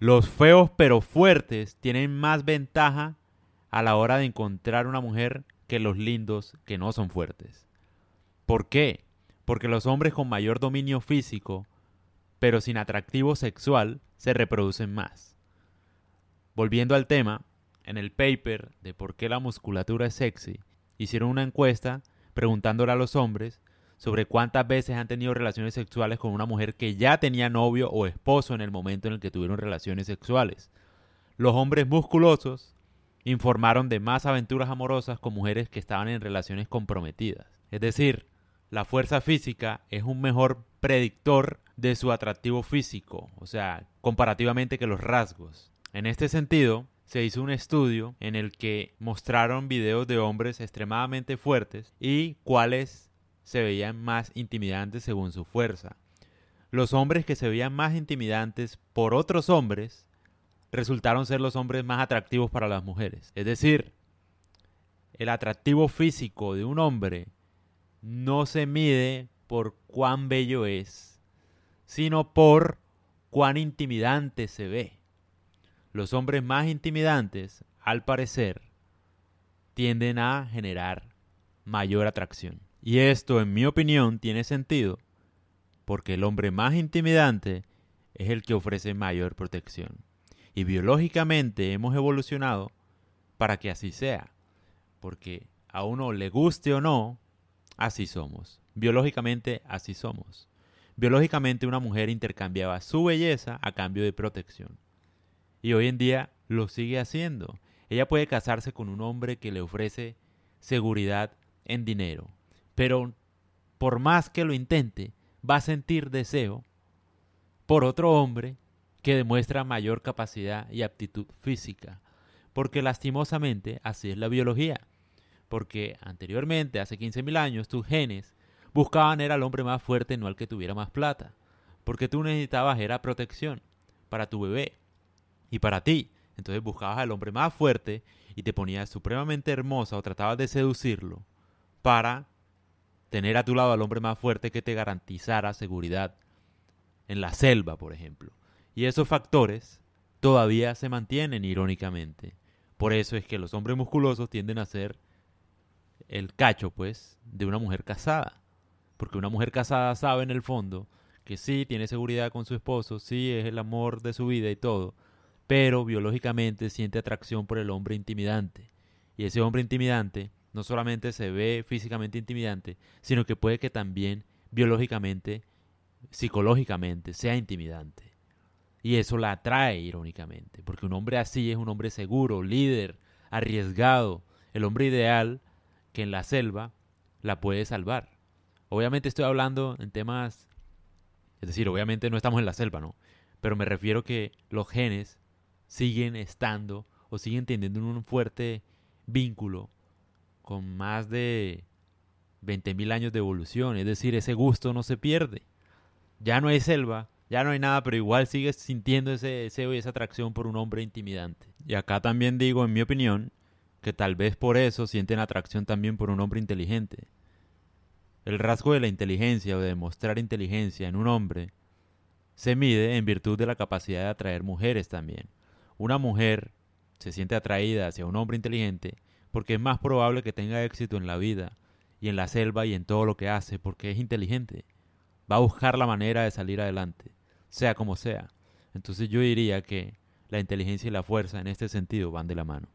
Los feos pero fuertes tienen más ventaja a la hora de encontrar una mujer que los lindos que no son fuertes. ¿Por qué? Porque los hombres con mayor dominio físico, pero sin atractivo sexual, se reproducen más. Volviendo al tema, en el paper de por qué la musculatura es sexy, hicieron una encuesta preguntándole a los hombres sobre cuántas veces han tenido relaciones sexuales con una mujer que ya tenía novio o esposo en el momento en el que tuvieron relaciones sexuales. Los hombres musculosos informaron de más aventuras amorosas con mujeres que estaban en relaciones comprometidas. Es decir, la fuerza física es un mejor predictor de su atractivo físico, o sea, comparativamente que los rasgos. En este sentido, se hizo un estudio en el que mostraron videos de hombres extremadamente fuertes y cuáles se veían más intimidantes según su fuerza. Los hombres que se veían más intimidantes por otros hombres resultaron ser los hombres más atractivos para las mujeres. Es decir, el atractivo físico de un hombre no se mide por cuán bello es, sino por cuán intimidante se ve. Los hombres más intimidantes, al parecer, tienden a generar mayor atracción. Y esto, en mi opinión, tiene sentido porque el hombre más intimidante es el que ofrece mayor protección. Y biológicamente hemos evolucionado para que así sea. Porque a uno le guste o no, así somos. Biológicamente así somos. Biológicamente una mujer intercambiaba su belleza a cambio de protección. Y hoy en día lo sigue haciendo. Ella puede casarse con un hombre que le ofrece seguridad en dinero, pero por más que lo intente, va a sentir deseo por otro hombre que demuestra mayor capacidad y aptitud física. Porque lastimosamente así es la biología. Porque anteriormente, hace 15.000 años, tus genes buscaban era al hombre más fuerte, no al que tuviera más plata. Porque tú necesitabas era protección para tu bebé y para ti. Entonces buscabas al hombre más fuerte y te ponías supremamente hermosa o tratabas de seducirlo para tener a tu lado al hombre más fuerte que te garantizara seguridad en la selva, por ejemplo. Y esos factores todavía se mantienen irónicamente. Por eso es que los hombres musculosos tienden a ser el cacho, pues, de una mujer casada. Porque una mujer casada sabe en el fondo que sí tiene seguridad con su esposo, sí es el amor de su vida y todo, pero biológicamente siente atracción por el hombre intimidante. Y ese hombre intimidante no solamente se ve físicamente intimidante, sino que puede que también biológicamente, psicológicamente sea intimidante. Y eso la atrae irónicamente, porque un hombre así es un hombre seguro, líder, arriesgado, el hombre ideal que en la selva la puede salvar. Obviamente estoy hablando en temas, es decir, obviamente no estamos en la selva, ¿no? Pero me refiero que los genes siguen estando o siguen teniendo un fuerte vínculo con más de 20.000 años de evolución. Es decir, ese gusto no se pierde. Ya no hay selva, ya no hay nada, pero igual sigues sintiendo ese deseo y esa atracción por un hombre intimidante. Y acá también digo, en mi opinión, que tal vez por eso sienten atracción también por un hombre inteligente. El rasgo de la inteligencia o de demostrar inteligencia en un hombre se mide en virtud de la capacidad de atraer mujeres también. Una mujer se siente atraída hacia un hombre inteligente porque es más probable que tenga éxito en la vida y en la selva y en todo lo que hace, porque es inteligente. Va a buscar la manera de salir adelante, sea como sea. Entonces yo diría que la inteligencia y la fuerza en este sentido van de la mano.